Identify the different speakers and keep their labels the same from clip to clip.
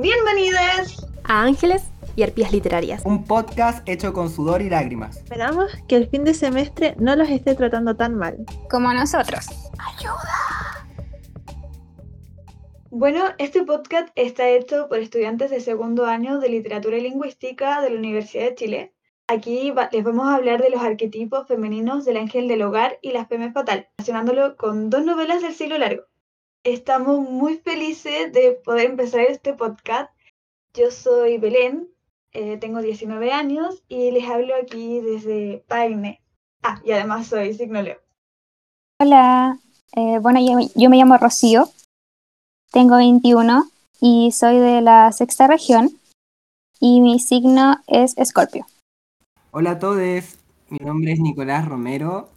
Speaker 1: Bienvenidos
Speaker 2: a Ángeles y Arpías Literarias.
Speaker 3: Un podcast hecho con sudor y lágrimas.
Speaker 4: Esperamos que el fin de semestre no los esté tratando tan mal.
Speaker 5: Como nosotros.
Speaker 1: ¡Ayuda! Bueno, este podcast está hecho por estudiantes de segundo año de Literatura y Lingüística de la Universidad de Chile. Aquí les vamos a hablar de los arquetipos femeninos del ángel del hogar y la femme fatal, relacionándolo con dos novelas del siglo largo. Estamos muy felices de poder empezar este podcast. Yo soy Belén, eh, tengo 19 años y les hablo aquí desde Paine. Ah, y además soy signo Leo.
Speaker 5: Hola, eh, bueno, yo, me llamo Rocío, tengo 21 y soy de la sexta región y mi signo es Escorpio.
Speaker 3: Hola a todos, mi nombre es Nicolás Romero,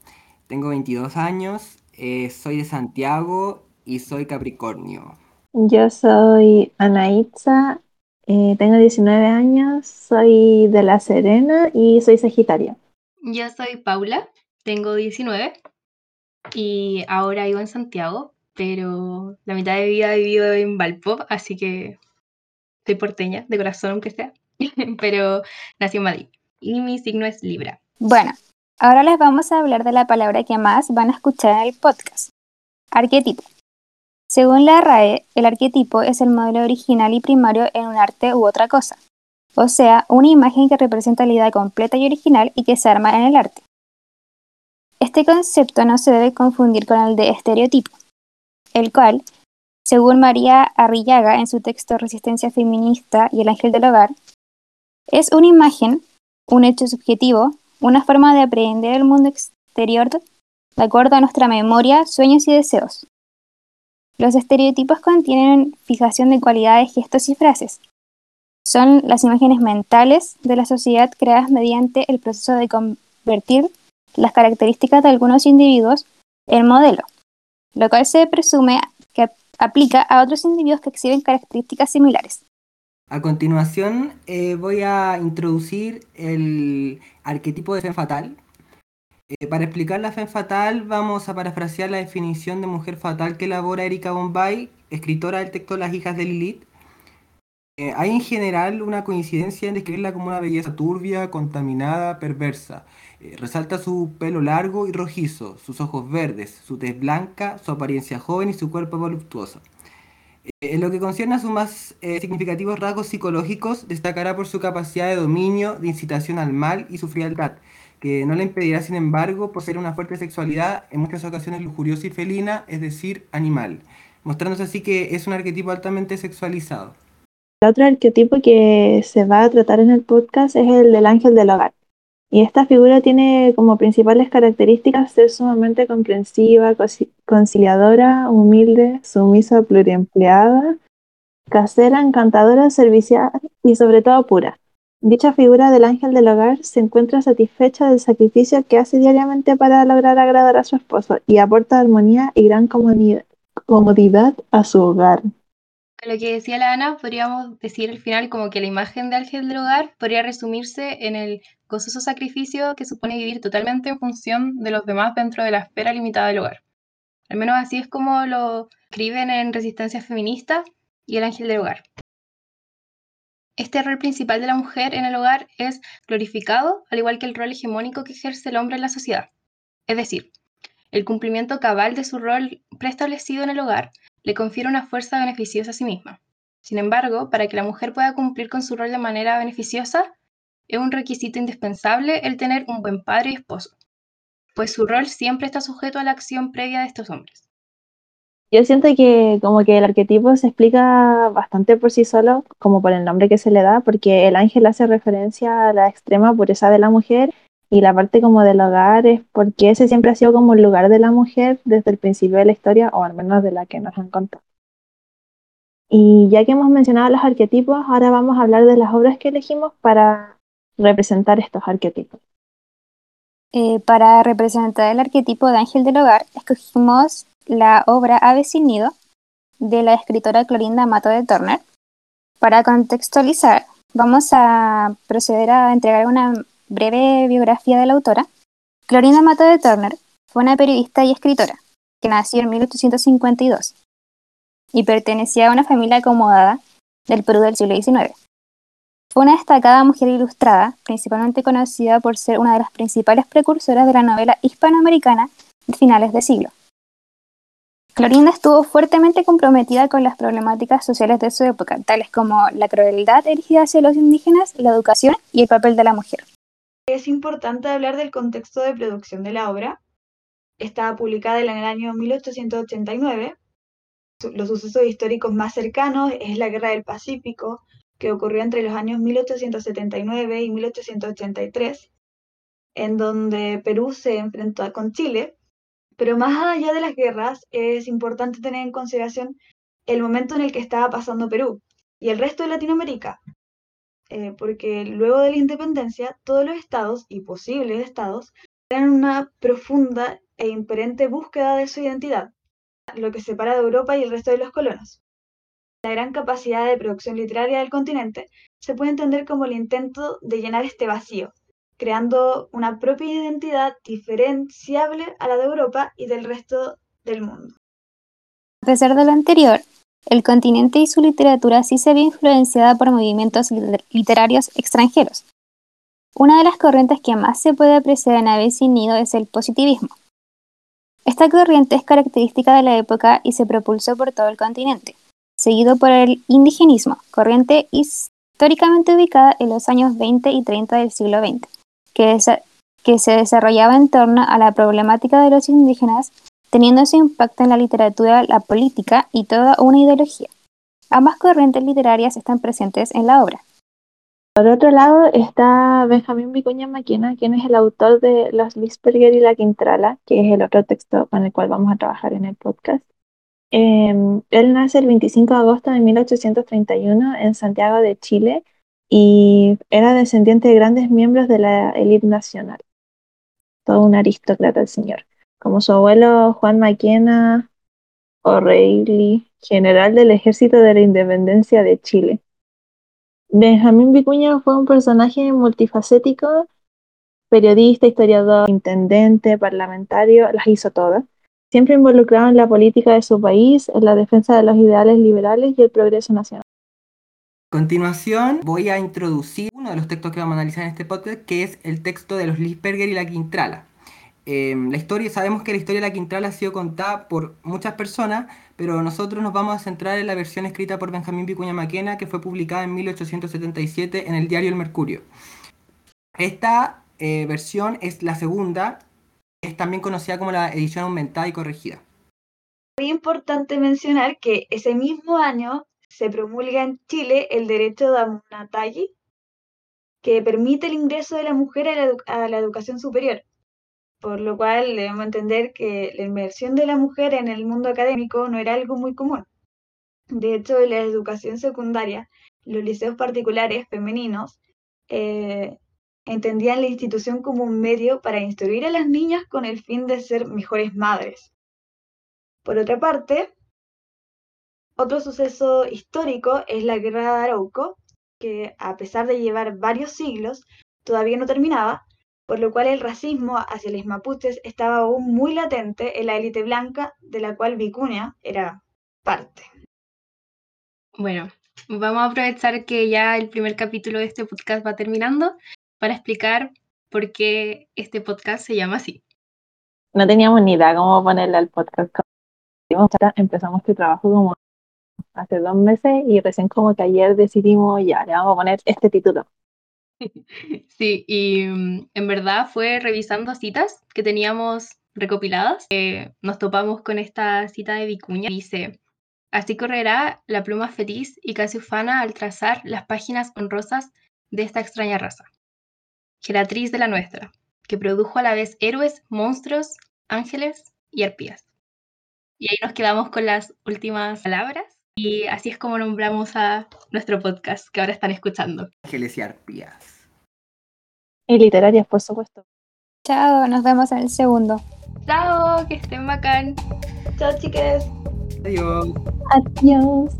Speaker 3: tengo 22 años, eh, soy de Santiago y soy Capricornio.
Speaker 4: Yo soy Anaitza, eh, tengo 19 años, soy de La Serena y soy Sagitario.
Speaker 2: Yo soy Paula, tengo 19 y ahora vivo en Santiago, pero la mitad de mi vida he vivido en Valpo, así que soy porteña, de corazón aunque sea, pero nací en Madrid y mi signo es Libra.
Speaker 5: Bueno, ahora les vamos a hablar de la palabra que más van a escuchar en el podcast, arquetipo. Según la RAE, el arquetipo es el modelo original y primario en un arte u otra cosa, o sea, una imagen que representa la idea completa y original y que se arma en el arte. Este concepto no se debe confundir con el de estereotipo, el cual, según María Arrillaga en su texto Resistencia Feminista y el Ángel del Hogar, es una imagen, un hecho subjetivo, una forma de aprender el mundo exterior de acuerdo a nuestra memoria, sueños y deseos. Los estereotipos contienen fijación de cualidades, gestos y frases. Son las imágenes mentales de la sociedad creadas mediante el proceso de convertir las características de algunos individuos en modelo, lo cual se presume que aplica a otros individuos que exhiben características similares.
Speaker 3: A continuación eh, voy a introducir el arquetipo de fe fatal. Eh, para explicar la fe fatal vamos a parafrasear la definición de mujer fatal que elabora Erika Bombay, escritora del texto Las hijas de Lilith. Eh, hay en general una coincidencia en describirla como una belleza turbia, contaminada, perversa. resalta su pelo largo y rojizo, sus ojos verdes, su tez blanca, su apariencia joven y su cuerpo voluptuoso. En lo que concierne a sus más eh, significativos rasgos psicológicos, destacará por su capacidad de dominio, de incitación al mal y su frialdad, que no le impedirá, sin embargo, poseer una fuerte sexualidad, en muchas ocasiones lujuriosa y felina, es decir, animal, mostrándose así que es un arquetipo altamente sexualizado.
Speaker 4: El otro arquetipo que se va a tratar en el podcast es el del ángel del hogar. Y esta figura tiene como principales características ser sumamente comprensiva, conciliadora, humilde, sumisa, pluriempleada, casera, encantadora, servicial y sobre todo pura. Dicha figura del ángel del hogar se encuentra satisfecha del sacrificio que hace diariamente para lograr agradar a su esposo y aporta armonía y gran comodidad a su hogar.
Speaker 2: Lo que decía la Ana, podríamos decir al final como que la imagen de ángel del hogar podría resumirse en el gozoso sacrificio que supone vivir totalmente en función de los demás dentro de la esfera limitada del hogar. Al menos así es como lo escriben en Resistencia Feminista y El Ángel del Hogar. Este rol principal de la mujer en el hogar es glorificado, al igual que el rol hegemónico que ejerce el hombre en la sociedad. Es decir, el cumplimiento cabal de su rol preestablecido en el hogar le confiere una fuerza beneficiosa a sí misma. Sin embargo, para que la mujer pueda cumplir con su rol de manera beneficiosa, es un requisito indispensable el tener un buen padre y esposo, pues su rol siempre está sujeto a la acción previa de estos hombres.
Speaker 4: Yo siento que como que el arquetipo se explica bastante por sí solo, como por el nombre que se le da, porque el ángel hace referencia a la extrema pureza de la mujer y la parte como del hogar es porque ese siempre ha sido como el lugar de la mujer desde el principio de la historia, o al menos de la que nos han contado. Y ya que hemos mencionado los arquetipos, ahora vamos a hablar de las obras que elegimos para representar estos arquetipos?
Speaker 5: Eh, para representar el arquetipo de ángel del hogar, escogimos la obra Ave sin nido de la escritora Clorinda Mato de Turner. Para contextualizar, vamos a proceder a entregar una breve biografía de la autora. Clorinda Mato de Turner fue una periodista y escritora que nació en 1852 y pertenecía a una familia acomodada del Perú del siglo XIX. Fue una destacada mujer ilustrada, principalmente conocida por ser una de las principales precursoras de la novela hispanoamericana de finales de siglo. Clorinda estuvo fuertemente comprometida con las problemáticas sociales de su época, tales como la crueldad erigida hacia los indígenas, la educación y el papel de la mujer.
Speaker 1: Es importante hablar del contexto de producción de la obra. Estaba publicada en el año 1889. Los sucesos históricos más cercanos es la Guerra del Pacífico, que ocurrió entre los años 1879 y 1883, en donde Perú se enfrentó con Chile pero más allá de las guerras, es importante tener en consideración el momento en el que estaba pasando Perú y el resto de Latinoamérica, eh, porque luego de la independencia, todos los estados y posibles estados eran una profunda e imperente búsqueda de su identidad, lo que separa de Europa y el resto de los colonos. La gran capacidad de producción literaria del continente se puede entender como el intento de llenar este vacío, creando una propia identidad diferenciable a la de Europa y del resto del mundo.
Speaker 5: A pesar de lo anterior, el continente y su literatura sí se ve influenciada por movimientos literarios extranjeros. Una de las corrientes que más se puede apreciar en Ave sin Nido es el positivismo. Esta corriente es característica de la época y se propulsó por todo el continente, seguido por el indigenismo, corriente históricamente ubicada en los años 20 y 30 del siglo XX que, se desarrollaba en torno a la problemática de los indígenas, teniendo su impacto en la literatura, la política y toda una ideología. Ambas corrientes literarias están presentes en la obra.
Speaker 4: Por otro lado está Benjamín Vicuña Maquena, quien es el autor de Los Lisperger y la Quintrala, que es el otro texto con el cual vamos a trabajar en el podcast. Em, él nace el 25 de agosto de 1831 en Santiago de Chile y era descendiente de grandes miembros de la élite nacional. Todo un aristócrata el señor, como su abuelo Juan Maquena O'Reilly, general del Ejército de la Independencia de Chile. Benjamín Vicuña fue un personaje multifacético, periodista, historiador, intendente, parlamentario, las hizo todas, siempre involucrado en la política de su país, en la defensa de los ideales liberales y el progreso nacional
Speaker 3: continuación voy a introducir uno de los textos que vamos a analizar en este podcast, que es el texto de los Lisperger y la Quintrala. Em, la historia, sabemos que la historia de la Quintrala ha sido contada por muchas personas, pero nosotros nos vamos a centrar en la versión escrita por Benjamín Vicuña Maquena, que fue publicada en 1877 en el diario El Mercurio. Esta eh, versión es la segunda, es también conocida como la edición aumentada y corregida.
Speaker 1: Muy importante mencionar que ese mismo año se promulga en Chile el derecho de Amunatagi, que permite el ingreso de la mujer a la, educación superior, por lo cual debemos entender que la inmersión de la mujer en el mundo académico no era algo muy común. De hecho, en la educación secundaria, los liceos particulares femeninos eh, entendían la institución como un medio para instruir a las niñas con el fin de ser mejores madres. Por otra parte, otro suceso histórico es la Guerra de Arauco, que a pesar de llevar varios siglos, todavía no terminaba, por lo cual el racismo hacia los mapuches estaba aún muy latente en la élite blanca de la cual Vicuña era parte.
Speaker 2: Bueno, vamos a aprovechar que ya el primer capítulo de este podcast va terminando para explicar por qué este podcast se llama así.
Speaker 4: No teníamos ni idea cómo ponerle al podcast. Empezamos este trabajo como hace dos meses y recién como que ayer decidimos ya, le vamos a poner este título.
Speaker 2: Sí, y mm, en verdad fue revisando citas que teníamos recopiladas. nos topamos con esta cita de Vicuña. Dice, así correrá la pluma feliz y casi ufana al trazar las páginas honrosas de esta extraña raza, geratriz de la nuestra, que produjo a la vez héroes, monstruos, ángeles y arpías. Y ahí nos quedamos con las últimas palabras y así es como nombramos a nuestro podcast que ahora están escuchando.
Speaker 3: Ángeles y arpías.
Speaker 4: Y literarias, por supuesto.
Speaker 5: Chao, nos vemos en el segundo.
Speaker 2: Chao, que estén bacán.
Speaker 1: Chao, chicas.
Speaker 3: Adiós.
Speaker 4: Adiós.